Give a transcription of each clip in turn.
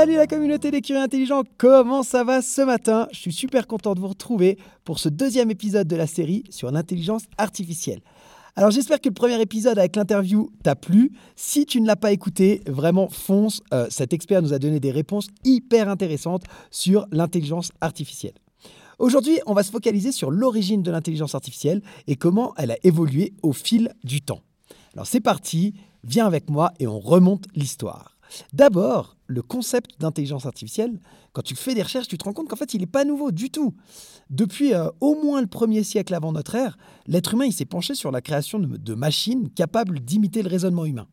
Salut la communauté des curieux intelligents, comment ça va ce matin? Je suis super content de vous retrouver pour ce deuxième épisode de la série sur l'intelligence artificielle. Alors j'espère que le premier épisode avec l'interview t'a plu. Si tu ne l'as pas écouté, vraiment fonce. Euh, cet expert nous a donné des réponses hyper intéressantes sur l'intelligence artificielle. Aujourd'hui, on va se focaliser sur l'origine de l'intelligence artificielle et comment elle a évolué au fil du temps. Alors c'est parti, viens avec moi et on remonte l'histoire. D'abord, le concept d'intelligence artificielle, quand tu fais des recherches, tu te rends compte qu'en fait, il n'est pas nouveau du tout. Depuis euh, au moins le premier siècle avant notre ère, l'être humain s'est penché sur la création de machines capables d'imiter le raisonnement humain.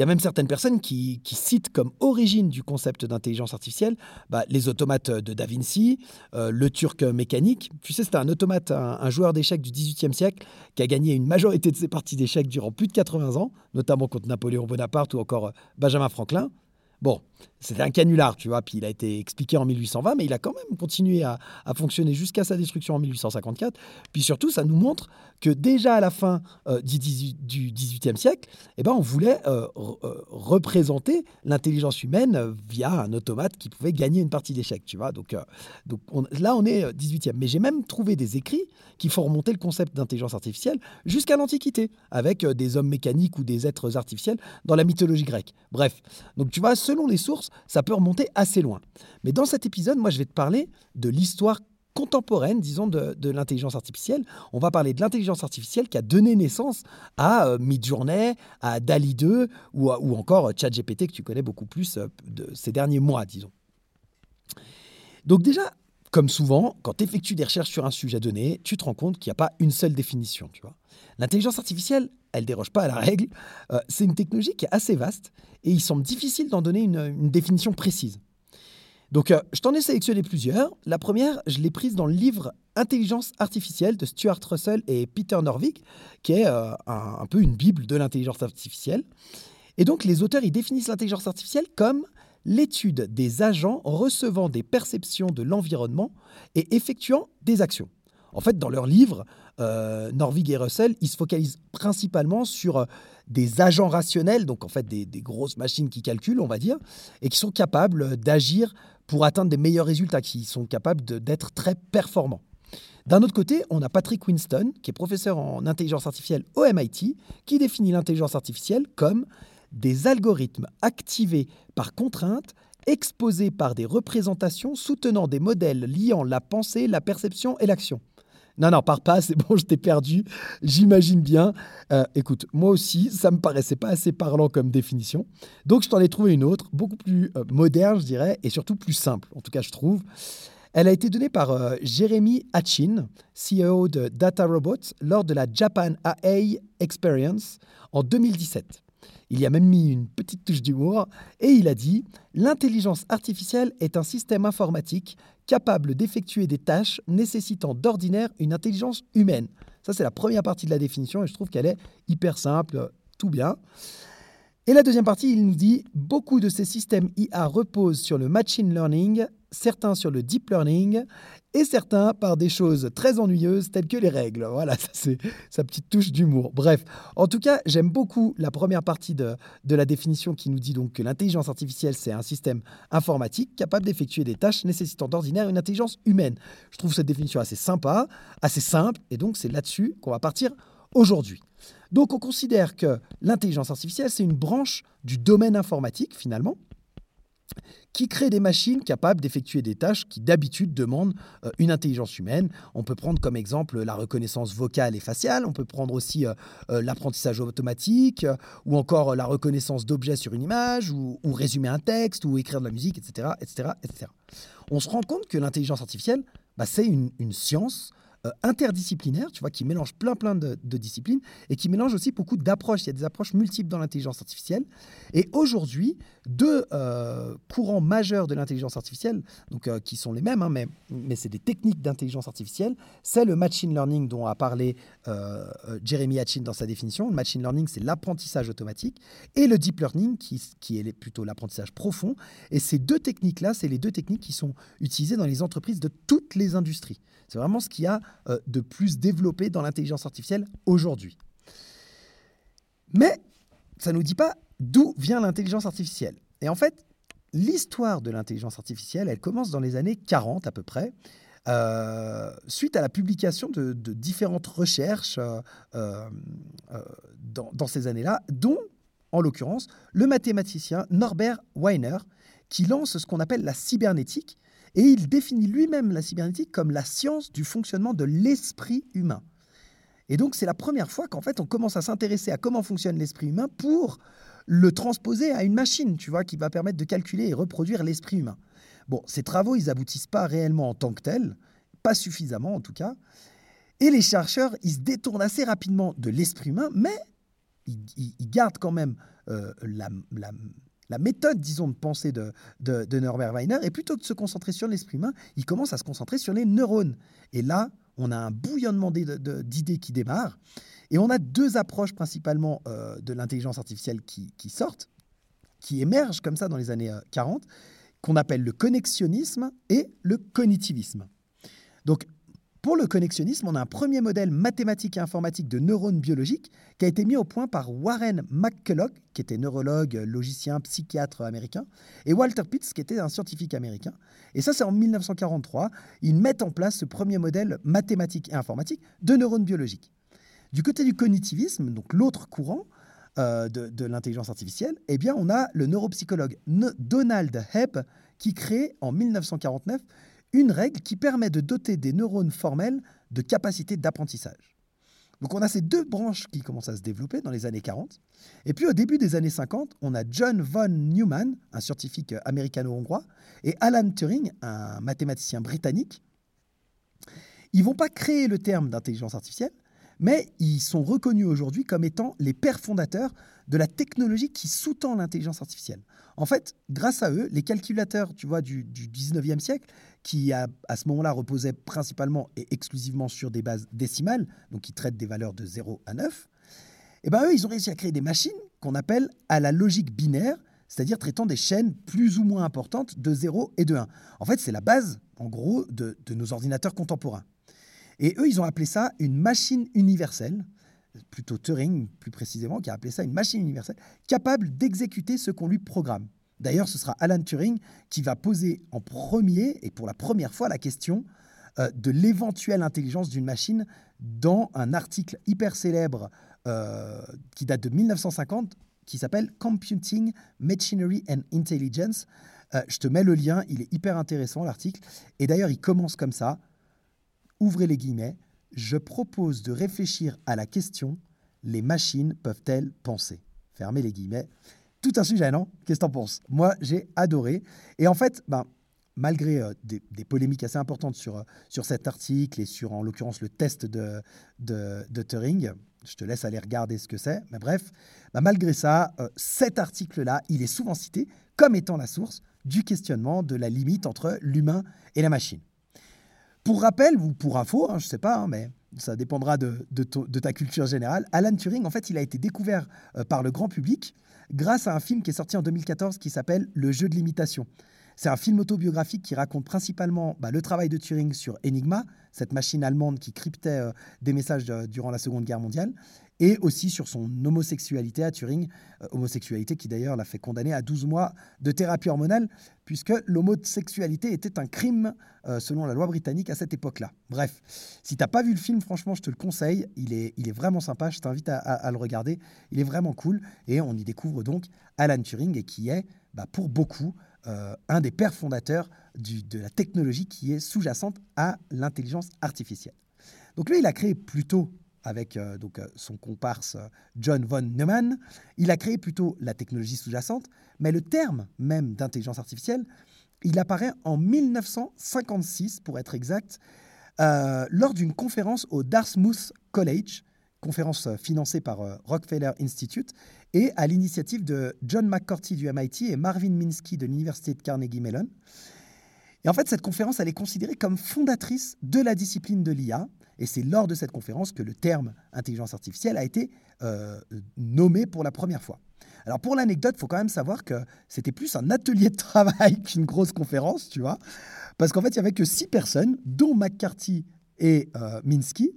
Il y a même certaines personnes qui, citent comme origine du concept d'intelligence artificielle bah, les automates de Da Vinci, euh, le turc mécanique. Tu sais, c'était un automate, un, joueur d'échecs du XVIIIe siècle qui a gagné une majorité de ses parties d'échecs durant plus de 80 ans, notamment contre Napoléon Bonaparte ou encore euh, Benjamin Franklin. Bon, c'était un canular, tu vois, puis il a été expliqué en 1820, mais il a quand même continué à, fonctionner jusqu'à sa destruction en 1854. Puis surtout, ça nous montre que déjà à la fin euh, du, XVIIIe siècle, eh ben, on voulait euh, euh, représenter l'intelligence humaine via un automate qui pouvait gagner une partie d'échecs, tu vois. Donc, donc là, on est 18e. Mais j'ai même trouvé des écrits qui font remonter le concept d'intelligence artificielle jusqu'à l'Antiquité, avec des hommes mécaniques ou des êtres artificiels dans la mythologie grecque. Bref, donc tu vois, selon les sources, ça peut remonter assez loin. Mais dans cet épisode, moi, je vais te parler de l'histoire contemporaine, disons, de, l'intelligence artificielle. On va parler de l'intelligence artificielle qui a donné naissance à euh, Midjourney, à DALI 2 ou, ou encore ChatGPT que tu connais beaucoup plus euh, de ces derniers mois, disons. Donc déjà, comme souvent, quand tu effectues des recherches sur un sujet donné, tu te rends compte qu'il n'y a pas une seule définition. L'intelligence artificielle, elle déroge pas à la règle. Euh, c'est une technologie qui est assez vaste et il semble difficile d'en donner une, définition précise. Donc, euh, je t'en ai sélectionné plusieurs. La première, je l'ai prise dans le livre Intelligence artificielle de Stuart Russell et Peter Norvig, qui est euh, un, un, peu une bible de l'intelligence artificielle. Et donc, les auteurs, ils définissent l'intelligence artificielle comme l'étude des agents recevant des perceptions de l'environnement et effectuant des actions. En fait, dans leur livre, euh, Norvig et Russell, ils se focalisent principalement sur euh, des agents rationnels, donc en fait des, grosses machines qui calculent, on va dire, et qui sont capables d'agir pour atteindre des meilleurs résultats, qui sont capables d'être très performants. D'un autre côté, on a Patrick Winston, qui est professeur en intelligence artificielle au MIT, qui définit l'intelligence artificielle comme des algorithmes activés par contrainte, exposés par des représentations soutenant des modèles liant la pensée, la perception et l'action. Non, non, pars pas, c'est bon, je t'ai perdu, j'imagine bien. Euh, écoute, moi aussi, ça me paraissait pas assez parlant comme définition. Donc, je t'en ai trouvé une autre, beaucoup plus euh, moderne, je dirais, et surtout plus simple, en tout cas, je trouve. Elle a été donnée par euh, Jeremy Hatchin, CEO de Data Robots, lors de la Japan AI Experience en 2017. Il y a même mis une petite touche d'humour et il a dit L'intelligence artificielle est un système informatique capable d'effectuer des tâches nécessitant d'ordinaire une intelligence humaine. Ça, c'est la première partie de la définition et je trouve qu'elle est hyper simple, tout bien. Et la deuxième partie, il nous dit Beaucoup de ces systèmes IA reposent sur le machine learning, certains sur le deep learning et certains par des choses très ennuyeuses telles que les règles. Voilà, ça c'est sa petite touche d'humour. Bref, en tout cas, j'aime beaucoup la première partie de, de, la définition qui nous dit donc que l'intelligence artificielle, c'est un système informatique capable d'effectuer des tâches nécessitant d'ordinaire une intelligence humaine. Je trouve cette définition assez sympa, assez simple, et donc c'est là-dessus qu'on va partir aujourd'hui. Donc on considère que l'intelligence artificielle, c'est une branche du domaine informatique finalement, qui crée des machines capables d'effectuer des tâches qui d'habitude demandent euh, une intelligence humaine. On peut prendre comme exemple la reconnaissance vocale et faciale, on peut prendre aussi euh, euh, l'apprentissage automatique, ou encore la reconnaissance d'objets sur une image, ou, résumer un texte, ou écrire de la musique, etc. etc., etc. On se rend compte que l'intelligence artificielle, bah, c'est une, une science euh, interdisciplinaire, tu vois, qui mélange plein plein de, disciplines et qui mélange aussi beaucoup d'approches. Il y a des approches multiples dans l'intelligence artificielle. Et aujourd'hui, deux euh, courants majeurs de l'intelligence artificielle, donc euh, qui sont les mêmes, hein, mais, c'est des techniques d'intelligence artificielle. C'est le machine learning dont a parlé Jeremy Hatchin dans sa définition. Le machine learning, c'est l'apprentissage automatique, et le deep learning, qui, qui est plutôt l'apprentissage profond. Et ces deux techniques-là, c'est les deux techniques qui sont utilisées dans les entreprises de toutes les industries. C'est vraiment ce qu'il y a de plus développé dans l'intelligence artificielle aujourd'hui. Mais ça ne nous dit pas d'où vient l'intelligence artificielle. Et en fait, l'histoire de l'intelligence artificielle, elle commence dans les années 40 à peu près, euh, suite à la publication de, différentes recherches euh, dans, dans, ces années-là, dont, en l'occurrence, le mathématicien Norbert Weiner, qui lance ce qu'on appelle la cybernétique, et il définit lui-même la cybernétique comme la science du fonctionnement de l'esprit humain. Et donc c'est la première fois qu'en fait on commence à s'intéresser à comment fonctionne l'esprit humain pour le transposer à une machine, tu vois, qui va permettre de calculer et reproduire l'esprit humain. Bon, ces travaux, ils aboutissent pas réellement en tant que tels, pas suffisamment en tout cas. Et les chercheurs, ils se détournent assez rapidement de l'esprit humain, mais ils, gardent quand même euh, la, la méthode, disons, de pensée de, de, Norbert Weiner, et plutôt de se concentrer sur l'esprit humain, il commence à se concentrer sur les neurones. Et là, on a un bouillonnement d'idées qui démarre. Et on a deux approches principalement euh, de l'intelligence artificielle qui, sortent, qui émergent comme ça dans les années 40, euh, qu'on appelle le connexionnisme et le cognitivisme. Donc, pour le connexionnisme, on a un premier modèle mathématique et informatique de neurones biologiques qui a été mis au point par Warren McCulloch, qui était neurologue, logicien, psychiatre américain, et Walter Pitts, qui était un scientifique américain. Et ça, c'est en 1943. Ils mettent en place ce premier modèle mathématique et informatique de neurones biologiques. Du côté du cognitivisme, donc l'autre courant euh, de, l'intelligence artificielle, eh bien, on a le neuropsychologue Donald Hebb qui crée en 1949 une règle qui permet de doter des neurones formels de capacités d'apprentissage. Donc on a ces deux branches qui commencent à se développer dans les années 40. Et puis au début des années 50, on a John von Neumann, un scientifique américano-hongrois, et Alan Turing, un mathématicien britannique. Ils vont pas créer le terme d'intelligence artificielle, mais ils sont reconnus aujourd'hui comme étant les pères fondateurs de la technologie qui sous-tend l'intelligence artificielle. En fait, grâce à eux, les calculateurs tu vois, du, du 19e siècle, qui à, ce moment-là reposaient principalement et exclusivement sur des bases décimales, donc qui traitent des valeurs de 0 à 9, eh ben eux, ils ont réussi à créer des machines qu'on appelle à la logique binaire, c'est-à-dire traitant des chaînes plus ou moins importantes de 0 et de 1. En fait, c'est la base, en gros, de nos ordinateurs contemporains. Et eux, ils ont appelé ça une machine universelle, plutôt Turing plus précisément, qui a appelé ça une machine universelle, capable d'exécuter ce qu'on lui programme. D'ailleurs, ce sera Alan Turing qui va poser en premier et pour la première fois la question euh, de l'éventuelle intelligence d'une machine dans un article hyper célèbre euh, qui date de 1950 qui s'appelle Computing, Machinery and Intelligence. Euh, je te mets le lien, il est hyper intéressant l'article. Et d'ailleurs, il commence comme ça. Ouvrez les guillemets. Je propose de réfléchir à la question les machines peuvent-elles penser? Fermez les guillemets tout un sujet, non? Qu'est-ce que t'en penses? Moi, j'ai adoré. Et en fait, ben, malgré euh, des, polémiques assez importantes sur, euh, sur cet article et sur, en l'occurrence, le test de, de, Turing, je te laisse aller regarder ce que c'est. Mais bref, ben, malgré ça, euh, cet article-là, il est souvent cité comme étant la source du questionnement de la limite entre l'humain et la machine. Pour rappel, ou pour info, hein, je ne sais pas, hein, mais ça dépendra de, ta culture générale, Alan Turing, en fait, il a été découvert par le grand public grâce à un film qui est sorti en 2014 qui s'appelle Le jeu de l'imitation. C'est un film autobiographique qui raconte principalement bah, le travail de Turing sur Enigma, cette machine allemande qui cryptait euh, des messages euh, durant la Seconde Guerre mondiale, et aussi sur son homosexualité à Turing, euh, homosexualité qui d'ailleurs l'a fait condamner à 12 mois de thérapie hormonale, puisque l'homosexualité était un crime selon la loi britannique à cette époque-là. Bref, si tu n'as pas vu le film, franchement, je te le conseille, il est, il est vraiment sympa, je t'invite à, le regarder, il est vraiment cool, et on y découvre donc Alan Turing, qui est, bah, pour beaucoup, euh, un des pères fondateurs de la technologie qui est sous-jacente à l'intelligence artificielle. Donc lui, il a créé plutôt avec euh, donc, euh, son comparse John von Neumann, il a créé plutôt la technologie sous-jacente, mais le terme même d'intelligence artificielle, il apparaît en 1956, pour être exact, lors d'une conférence au Dartmouth College, conférence financée par Rockefeller Institute, et à l'initiative de John McCarthy du MIT et Marvin Minsky de l'Université de Carnegie Mellon. Et en fait, cette conférence, elle est considérée comme fondatrice de la discipline de l'IA. Et c'est lors de cette conférence que le terme intelligence artificielle a été euh, nommé pour la première fois. Alors pour l'anecdote, il faut quand même savoir que c'était plus un atelier de travail qu'une grosse conférence, tu vois. Parce qu'en fait, il n'y avait que six personnes, dont McCarthy et euh, Minsky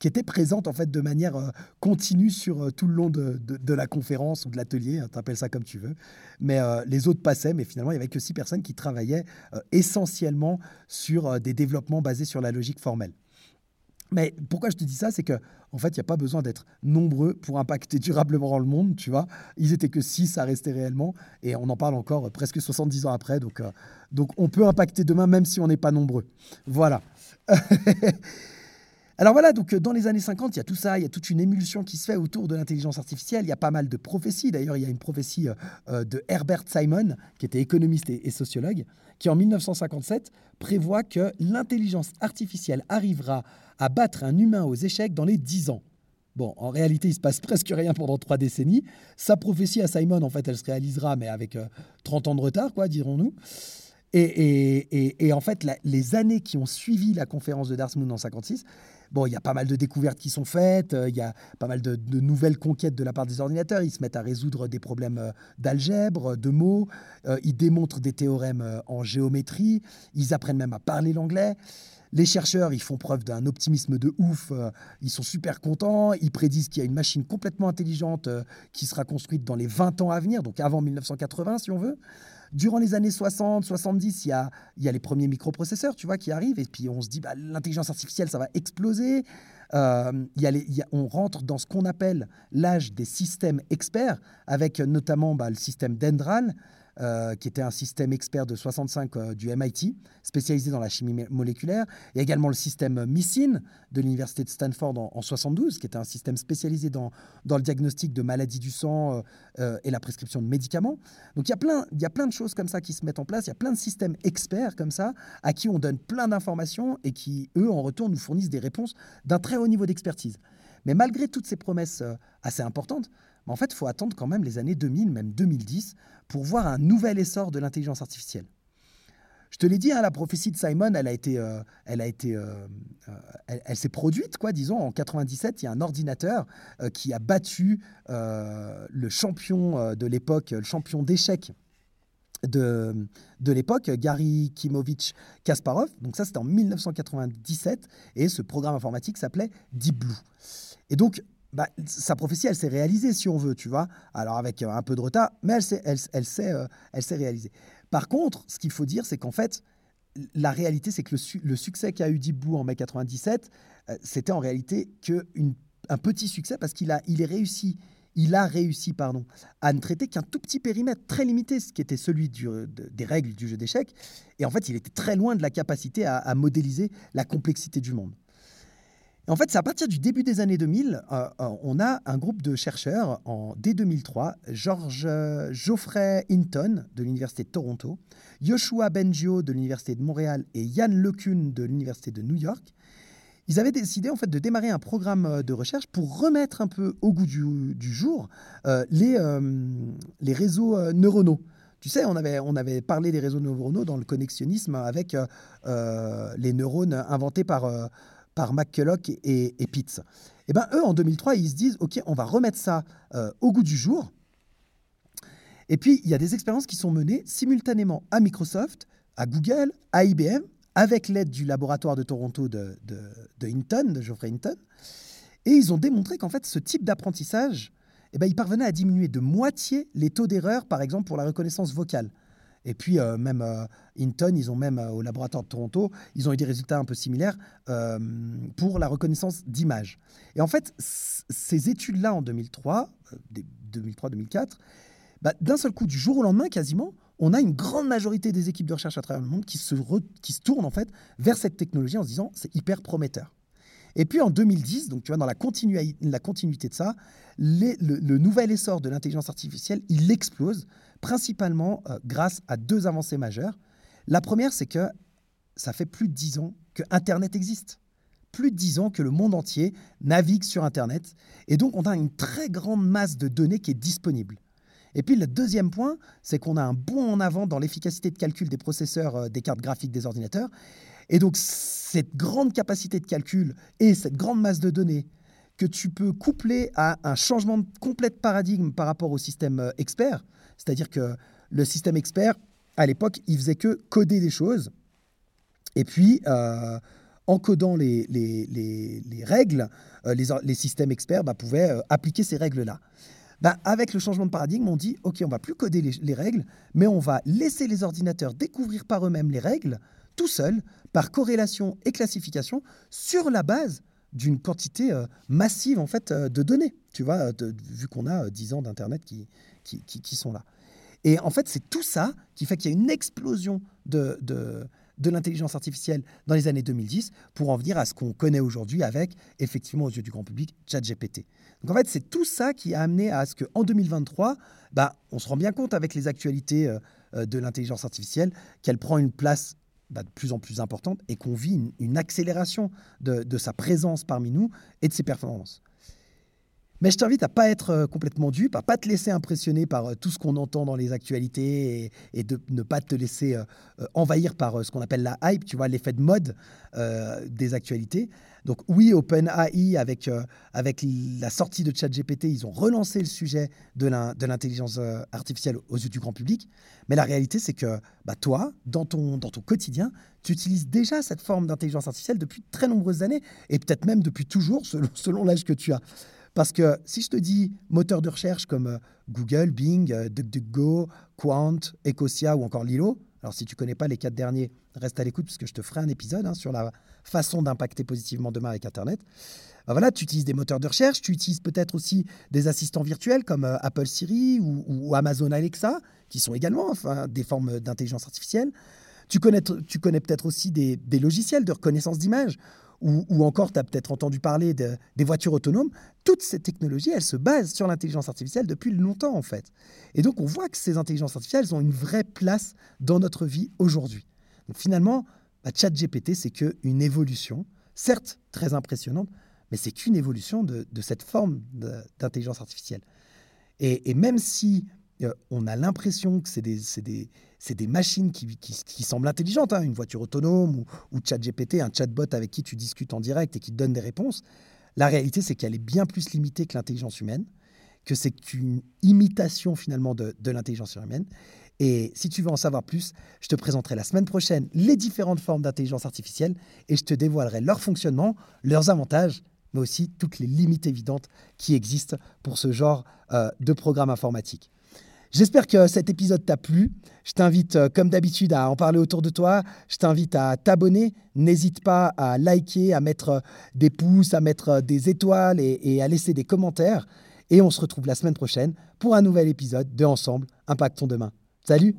qui était présente en fait de manière euh, continue sur tout le long de, la conférence ou de l'atelier, hein, tu appelles ça comme tu veux. Mais les autres passaient, mais finalement il y avait que six personnes qui travaillaient essentiellement sur des développements basés sur la logique formelle. Mais pourquoi je te dis ça, c'est que en fait, il n'y a pas besoin d'être nombreux pour impacter durablement le monde, tu vois. Ils étaient que six à rester réellement, et on en parle encore presque 70 ans après, donc, donc on peut impacter demain même si on n'est pas nombreux. Voilà. Alors voilà, donc euh, dans les années 50, il y a tout ça, il y a toute une émulsion qui se fait autour de l'intelligence artificielle. Il y a pas mal de prophéties. D'ailleurs, il y a une prophétie euh, euh, de Herbert Simon, qui était économiste et, sociologue, qui en 1957 prévoit que l'intelligence artificielle arrivera à battre un humain aux échecs dans les 10 ans. Bon, en réalité, il se passe presque rien pendant trois décennies. Sa prophétie à Simon, en fait, elle se réalisera, mais avec 30 ans de retard, quoi, dirons-nous. Et, en fait, les années qui ont suivi la conférence de Dartmouth en 56, Bon, il y a pas mal de découvertes qui sont faites, euh, il y a pas mal de, nouvelles conquêtes de la part des ordinateurs. Ils se mettent à résoudre des problèmes euh, d'algèbre, de mots, euh, ils démontrent des théorèmes en géométrie, ils apprennent même à parler l'anglais. Les chercheurs, ils font preuve d'un optimisme de ouf, ils sont super contents, ils prédisent qu'il y a une machine complètement intelligente qui sera construite dans les 20 ans à venir, donc avant 1980 si on veut. Durant les années 60, 70, il y a, les premiers microprocesseurs, tu vois, qui arrivent. Et puis on se dit, bah, l'intelligence artificielle, ça va exploser. Euh, on rentre dans ce qu'on appelle l'âge des systèmes experts, avec notamment bah, le système Dendral, euh, qui était un système expert de 65 euh, du MIT, spécialisé dans la chimie moléculaire. Il y a également le système MISIN de l'université de Stanford en, 72, qui était un système spécialisé dans, dans le diagnostic de maladies du sang euh, et la prescription de médicaments. Donc il y, a plein, il y a plein de choses comme ça qui se mettent en place. Il y a plein de systèmes experts comme ça, à qui on donne plein d'informations et qui, eux, en retour, nous fournissent des réponses d'un très haut niveau d'expertise. Mais malgré toutes ces promesses assez importantes, en fait, il faut attendre quand même les années 2000, même 2010, pour voir un nouvel essor de l'intelligence artificielle. Je te l'ai dit, hein, la prophétie de Simon, elle a été, euh, elle a été, euh, euh, elle, s'est produite, quoi. Disons, en 97, il y a un ordinateur qui a battu le champion de l'époque, le champion d'échecs de, de l'époque, Gary Kimovich Kasparov. Donc ça, c'était en 1997, et ce programme informatique s'appelait Deep Blue. Et donc, bah, sa prophétie, elle s'est réalisée, si on veut, tu vois. Alors avec euh, un peu de retard, mais elle s'est, elle, elle s'est, euh, elle s'est réalisée. Par contre, ce qu'il faut dire, c'est qu'en fait, la réalité, c'est que le, succès qu'a eu Blue en mai 97, euh, c'était en réalité qu'un petit succès parce qu'il a, il est réussi, il a réussi, pardon, à ne traiter qu'un tout petit périmètre très limité, ce qui était celui du, des règles du jeu d'échecs. Et en fait, il était très loin de la capacité à modéliser la complexité du monde en fait, c'est à partir du début des années 2000, euh, euh, on a un groupe de chercheurs, en, dès 2003, George euh, Geoffrey Hinton de l'Université de Toronto, Yoshua Bengio de l'Université de Montréal et Yann LeCun de l'Université de New York. Ils avaient décidé en fait de démarrer un programme de recherche pour remettre un peu au goût du, jour les, les réseaux neuronaux. Tu sais, on avait, on avait parlé des réseaux neuronaux dans le connexionnisme avec les neurones inventés par par McCulloch et, Pitts. Et eh ben eux, en 2003, ils se disent, OK, on va remettre ça euh, au goût du jour. Et puis, il y a des expériences qui sont menées simultanément à Microsoft, à Google, à IBM, avec l'aide du laboratoire de Toronto de, de, Hinton, de Geoffrey Hinton. Et ils ont démontré qu'en fait, ce type d'apprentissage, eh ben, il parvenait à diminuer de moitié les taux d'erreur, par exemple, pour la reconnaissance vocale. Et puis, euh, même euh, ils ont même euh, au laboratoire de Toronto, ils ont eu des résultats un peu similaires pour la reconnaissance d'images. Et en fait, ces études-là en 2003, 2003-2004, bah, d'un seul coup, du jour au lendemain, quasiment, on a une grande majorité des équipes de recherche à travers le monde qui se, qui se tournent en fait vers cette technologie en se disant c'est hyper prometteur. Et puis en 2010, donc tu vois, dans la, la continuité de ça, le, nouvel essor de l'intelligence artificielle, il explose, principalement euh, grâce à deux avancées majeures. La première, c'est que ça fait plus de dix ans que Internet existe. Plus de dix ans que le monde entier navigue sur Internet. Et donc, on a une très grande masse de données qui est disponible. Et puis le deuxième point, c'est qu'on a un bond en avant dans l'efficacité de calcul des processeurs euh, des cartes graphiques des ordinateurs. Et donc cette grande capacité de calcul et cette grande masse de données que tu peux coupler à un changement complet de paradigme par rapport au système euh, expert, c'est-à-dire que le système expert, à l'époque, il faisait que coder des choses, et puis euh, en codant les, les, règles, les, systèmes experts bah, pouvaient appliquer ces règles-là. Ben, avec le changement de paradigme, on dit, OK, on va plus coder les, règles, mais on va laisser les ordinateurs découvrir par eux-mêmes les règles, tout seuls, par corrélation et classification, sur la base d'une quantité euh, massive en fait euh, de données, tu vois, vu qu'on a 10 euh, ans d'Internet qui, qui, sont là. Et en fait, c'est tout ça qui fait qu'il y a une explosion de, de l'intelligence artificielle dans les années 2010 pour en venir à ce qu'on connaît aujourd'hui avec, effectivement, aux yeux du grand public, ChatGPT. Donc en fait, c'est tout ça qui a amené à ce qu'en 2023, bah, on se rend bien compte avec les actualités euh, euh, de l'intelligence artificielle qu'elle prend une place bah, de plus en plus importante et qu'on vit une, accélération de, de, sa présence parmi nous et de ses performances. Mais je t'invite à pas être euh, complètement dupe, à pas te laisser impressionner par euh, tout ce qu'on entend dans les actualités et, de ne pas te laisser euh, envahir par ce qu'on appelle la hype, tu vois, l'effet de mode des actualités. Donc oui, OpenAI, avec, avec la sortie de ChatGPT, ils ont relancé le sujet de l'intelligence artificielle aux yeux du grand public. Mais la réalité, c'est que bah, toi, dans ton, dans ton quotidien, tu utilises déjà cette forme d'intelligence artificielle depuis de très nombreuses années, et peut-être même depuis toujours, selon, selon l'âge que tu as. Parce que si je te dis moteur de recherche comme euh, Google, Bing, euh, DuckDuckGo, Quant, Ecosia ou encore Lilo, alors si tu connais pas les quatre derniers, reste à l'écoute puisque je te ferai un épisode hein, sur la façon d'impacter positivement demain avec Internet. Ben voilà, tu utilises des moteurs de recherche, tu utilises peut-être aussi des assistants virtuels comme euh, Apple Siri ou, Amazon Alexa, qui sont également enfin, des formes d'intelligence artificielle. Tu connais, peut-être aussi des, des, logiciels de reconnaissance d'image ou, encore, tu as peut-être entendu parler des voitures autonomes. Toutes ces technologies, elles se basent sur l'intelligence artificielle depuis longtemps, en fait. Et donc, on voit que ces intelligences artificielles ont une vraie place dans notre vie aujourd'hui. Donc, finalement, bah, ChatGPT, c'est qu'une évolution, certes très impressionnante, mais c'est qu'une évolution de, cette forme d'intelligence artificielle. Et, même si euh, on a l'impression que c'est des, c'est des machines qui, semblent intelligentes, hein, une voiture autonome ou, ou ChatGPT, un chatbot avec qui tu discutes en direct et qui te donne des réponses. La réalité, c'est qu'elle est bien plus limitée que l'intelligence humaine, que c'est qu'une imitation finalement de, de l'intelligence humaine. Et si tu veux en savoir plus, je te présenterai la semaine prochaine les différentes formes d'intelligence artificielle et je te dévoilerai leur fonctionnement, leurs avantages, mais aussi toutes les limites évidentes qui existent pour ce genre euh, de programme informatique. J'espère que cet épisode t'a plu. Je t'invite, euh, comme d'habitude, à en parler autour de toi. Je t'invite à t'abonner. N'hésite pas à liker, à mettre euh, des pouces, à mettre euh, des étoiles et, à laisser des commentaires. Et on se retrouve la semaine prochaine pour un nouvel épisode de Ensemble, Impactons demain. Salut